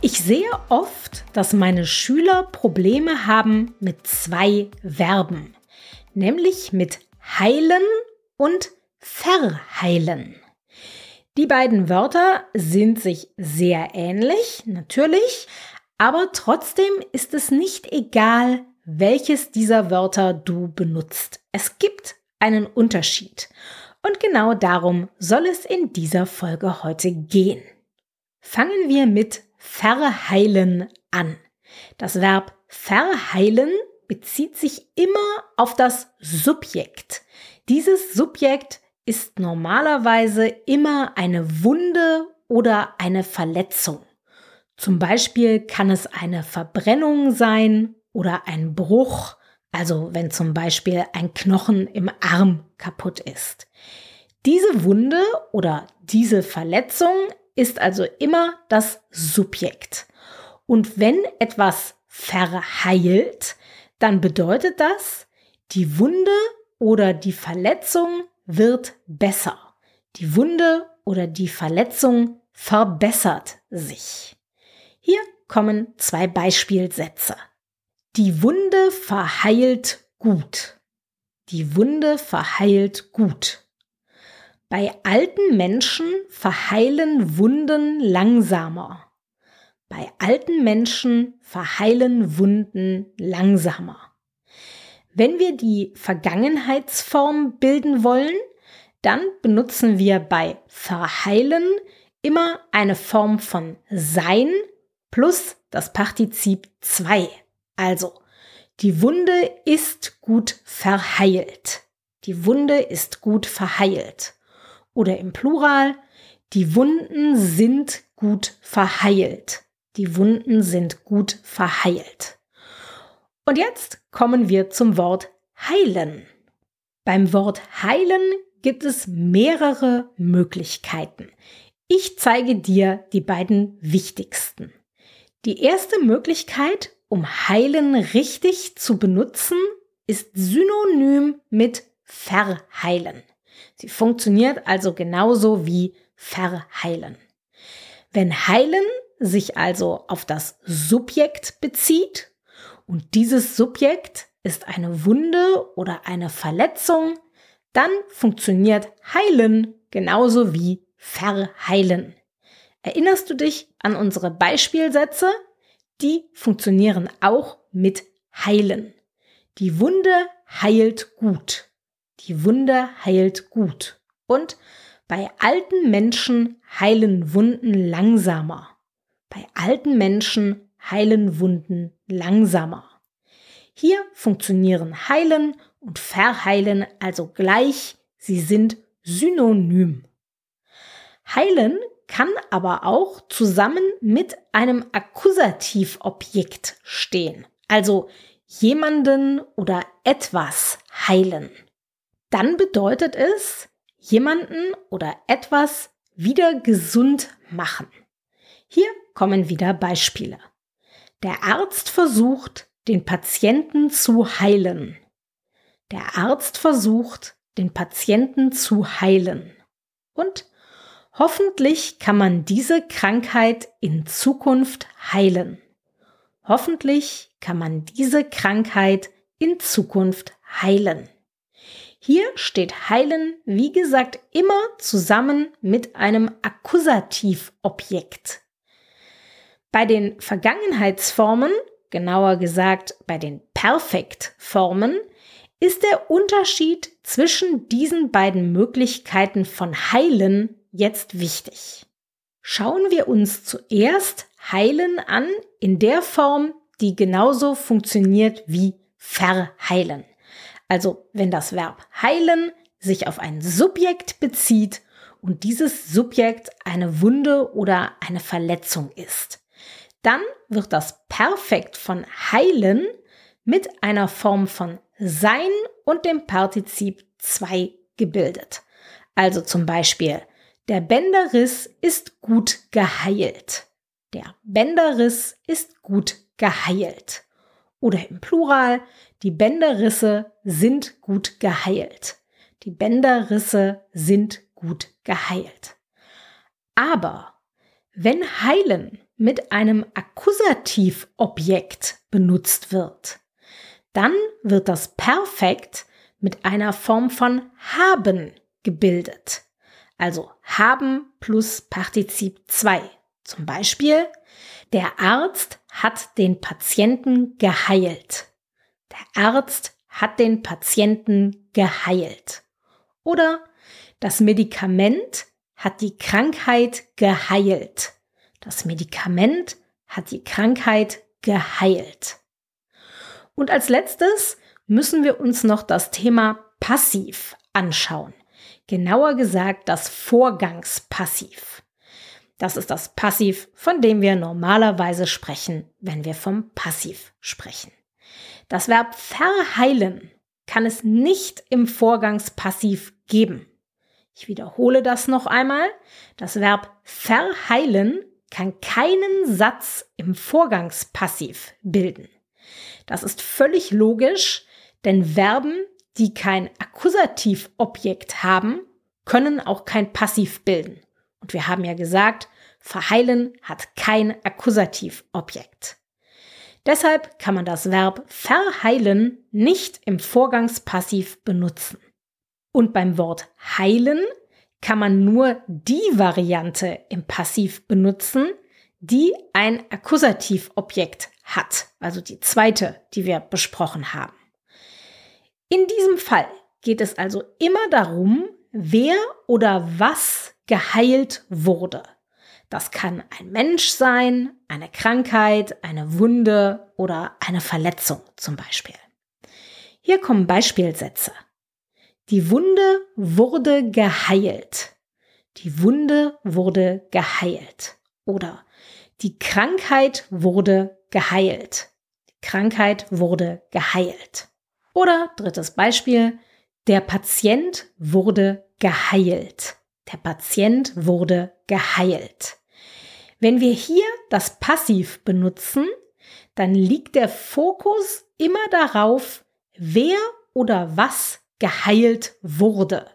Ich sehe oft, dass meine Schüler Probleme haben mit zwei Verben, nämlich mit heilen und verheilen. Die beiden Wörter sind sich sehr ähnlich, natürlich, aber trotzdem ist es nicht egal, welches dieser Wörter du benutzt. Es gibt einen Unterschied. Und genau darum soll es in dieser Folge heute gehen. Fangen wir mit verheilen an. Das Verb verheilen bezieht sich immer auf das Subjekt. Dieses Subjekt ist normalerweise immer eine Wunde oder eine Verletzung. Zum Beispiel kann es eine Verbrennung sein oder ein Bruch, also wenn zum Beispiel ein Knochen im Arm kaputt ist. Diese Wunde oder diese Verletzung ist also immer das Subjekt. Und wenn etwas verheilt, dann bedeutet das, die Wunde oder die Verletzung wird besser. Die Wunde oder die Verletzung verbessert sich. Hier kommen zwei Beispielsätze. Die Wunde verheilt gut. Die Wunde verheilt gut. Bei alten Menschen verheilen Wunden langsamer. Bei alten Menschen verheilen Wunden langsamer. Wenn wir die Vergangenheitsform bilden wollen, dann benutzen wir bei verheilen immer eine Form von sein plus das Partizip 2. Also, die Wunde ist gut verheilt. Die Wunde ist gut verheilt oder im Plural, die Wunden sind gut verheilt. Die Wunden sind gut verheilt. Und jetzt kommen wir zum Wort heilen. Beim Wort heilen gibt es mehrere Möglichkeiten. Ich zeige dir die beiden wichtigsten. Die erste Möglichkeit, um heilen richtig zu benutzen, ist synonym mit verheilen. Sie funktioniert also genauso wie verheilen. Wenn heilen sich also auf das Subjekt bezieht und dieses Subjekt ist eine Wunde oder eine Verletzung, dann funktioniert heilen genauso wie verheilen. Erinnerst du dich an unsere Beispielsätze? Die funktionieren auch mit heilen. Die Wunde heilt gut. Die Wunde heilt gut. Und bei alten Menschen heilen Wunden langsamer. Bei alten Menschen heilen Wunden langsamer. Hier funktionieren heilen und verheilen also gleich, sie sind synonym. Heilen kann aber auch zusammen mit einem Akkusativobjekt stehen, also jemanden oder etwas heilen dann bedeutet es, jemanden oder etwas wieder gesund machen. Hier kommen wieder Beispiele. Der Arzt versucht, den Patienten zu heilen. Der Arzt versucht, den Patienten zu heilen. Und hoffentlich kann man diese Krankheit in Zukunft heilen. Hoffentlich kann man diese Krankheit in Zukunft heilen. Hier steht heilen, wie gesagt, immer zusammen mit einem Akkusativobjekt. Bei den Vergangenheitsformen, genauer gesagt bei den Perfektformen, ist der Unterschied zwischen diesen beiden Möglichkeiten von heilen jetzt wichtig. Schauen wir uns zuerst heilen an in der Form, die genauso funktioniert wie verheilen. Also wenn das Verb heilen sich auf ein Subjekt bezieht und dieses Subjekt eine Wunde oder eine Verletzung ist. Dann wird das Perfekt von heilen mit einer Form von sein und dem Partizip 2 gebildet. Also zum Beispiel, der Bänderriss ist gut geheilt. Der Bänderriss ist gut geheilt. Oder im Plural, die Bänderrisse sind gut geheilt. Die Bänderrisse sind gut geheilt. Aber wenn heilen mit einem Akkusativobjekt benutzt wird, dann wird das Perfekt mit einer Form von haben gebildet. Also haben plus Partizip 2. Zum Beispiel, der Arzt hat den Patienten geheilt. Der Arzt hat den Patienten geheilt. Oder das Medikament hat die Krankheit geheilt. Das Medikament hat die Krankheit geheilt. Und als letztes müssen wir uns noch das Thema Passiv anschauen. Genauer gesagt das Vorgangspassiv. Das ist das Passiv, von dem wir normalerweise sprechen, wenn wir vom Passiv sprechen. Das Verb verheilen kann es nicht im Vorgangspassiv geben. Ich wiederhole das noch einmal. Das Verb verheilen kann keinen Satz im Vorgangspassiv bilden. Das ist völlig logisch, denn Verben, die kein Akkusativobjekt haben, können auch kein Passiv bilden. Und wir haben ja gesagt, verheilen hat kein Akkusativobjekt. Deshalb kann man das Verb verheilen nicht im Vorgangspassiv benutzen. Und beim Wort heilen kann man nur die Variante im Passiv benutzen, die ein Akkusativobjekt hat, also die zweite, die wir besprochen haben. In diesem Fall geht es also immer darum, wer oder was geheilt wurde. Das kann ein Mensch sein, eine Krankheit, eine Wunde oder eine Verletzung zum Beispiel. Hier kommen Beispielsätze. Die Wunde wurde geheilt. Die Wunde wurde geheilt. Oder die Krankheit wurde geheilt. Die Krankheit wurde geheilt. Oder drittes Beispiel, der Patient wurde geheilt. Der Patient wurde geheilt. Wenn wir hier das Passiv benutzen, dann liegt der Fokus immer darauf, wer oder was geheilt wurde.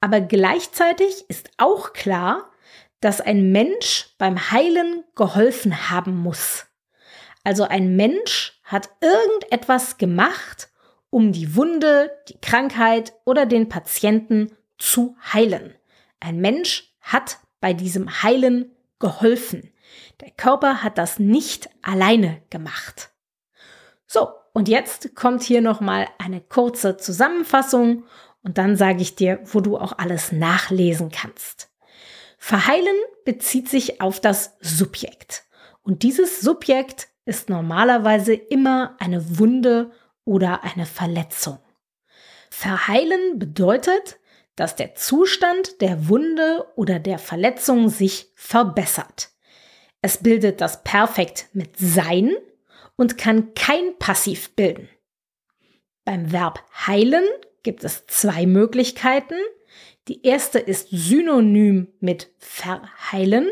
Aber gleichzeitig ist auch klar, dass ein Mensch beim Heilen geholfen haben muss. Also ein Mensch hat irgendetwas gemacht, um die Wunde, die Krankheit oder den Patienten zu heilen. Ein Mensch hat bei diesem Heilen geholfen. Der Körper hat das nicht alleine gemacht. So, und jetzt kommt hier nochmal eine kurze Zusammenfassung und dann sage ich dir, wo du auch alles nachlesen kannst. Verheilen bezieht sich auf das Subjekt. Und dieses Subjekt ist normalerweise immer eine Wunde oder eine Verletzung. Verheilen bedeutet, dass der Zustand der Wunde oder der Verletzung sich verbessert. Es bildet das Perfekt mit sein und kann kein Passiv bilden. Beim Verb heilen gibt es zwei Möglichkeiten. Die erste ist synonym mit verheilen.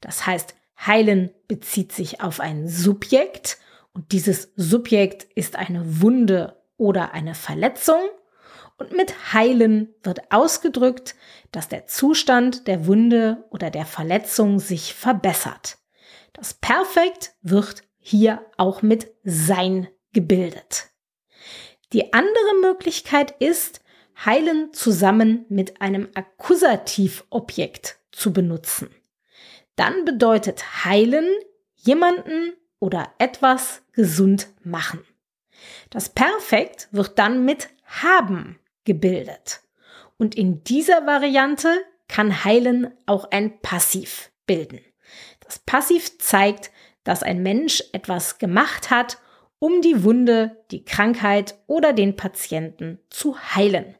Das heißt, heilen bezieht sich auf ein Subjekt und dieses Subjekt ist eine Wunde oder eine Verletzung. Und mit heilen wird ausgedrückt, dass der Zustand der Wunde oder der Verletzung sich verbessert. Das Perfekt wird hier auch mit sein gebildet. Die andere Möglichkeit ist, heilen zusammen mit einem Akkusativobjekt zu benutzen. Dann bedeutet heilen jemanden oder etwas gesund machen. Das Perfekt wird dann mit haben gebildet. Und in dieser Variante kann heilen auch ein Passiv bilden. Das Passiv zeigt, dass ein Mensch etwas gemacht hat, um die Wunde, die Krankheit oder den Patienten zu heilen.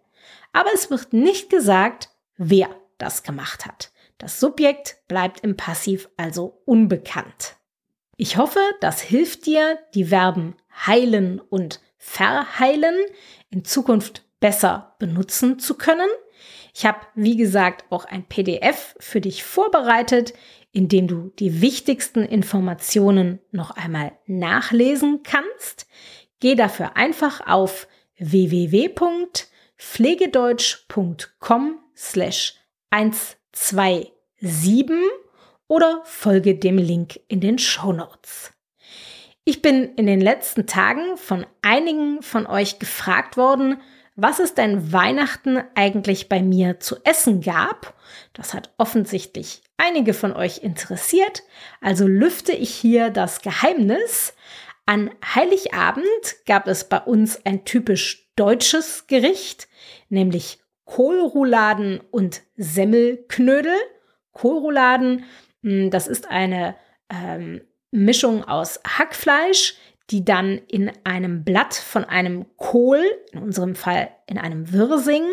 Aber es wird nicht gesagt, wer das gemacht hat. Das Subjekt bleibt im Passiv also unbekannt. Ich hoffe, das hilft dir, die Verben heilen und verheilen in Zukunft besser benutzen zu können. Ich habe, wie gesagt, auch ein PDF für dich vorbereitet, in dem du die wichtigsten Informationen noch einmal nachlesen kannst. Geh dafür einfach auf www.pflegedeutsch.com slash 127 oder folge dem Link in den Show Notes. Ich bin in den letzten Tagen von einigen von euch gefragt worden, was es denn Weihnachten eigentlich bei mir zu essen gab. Das hat offensichtlich einige von euch interessiert, also lüfte ich hier das Geheimnis. An Heiligabend gab es bei uns ein typisch deutsches Gericht, nämlich Kohlrouladen und Semmelknödel. Kohlrouladen, hm, das ist eine ähm, Mischung aus Hackfleisch, die dann in einem Blatt von einem Kohl, in unserem Fall in einem Wirsing,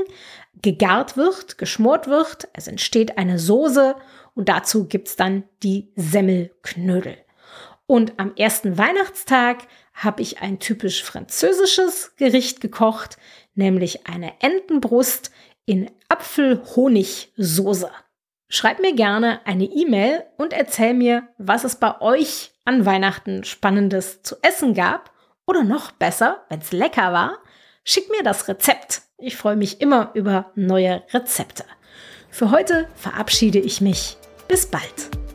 gegart wird, geschmort wird. Es entsteht eine Soße und dazu gibt's dann die Semmelknödel. Und am ersten Weihnachtstag habe ich ein typisch französisches Gericht gekocht, nämlich eine Entenbrust in Apfelhonigsoße. Schreib mir gerne eine E-Mail und erzähl mir, was es bei euch an Weihnachten Spannendes zu essen gab. Oder noch besser, wenn es lecker war, schick mir das Rezept. Ich freue mich immer über neue Rezepte. Für heute verabschiede ich mich. Bis bald.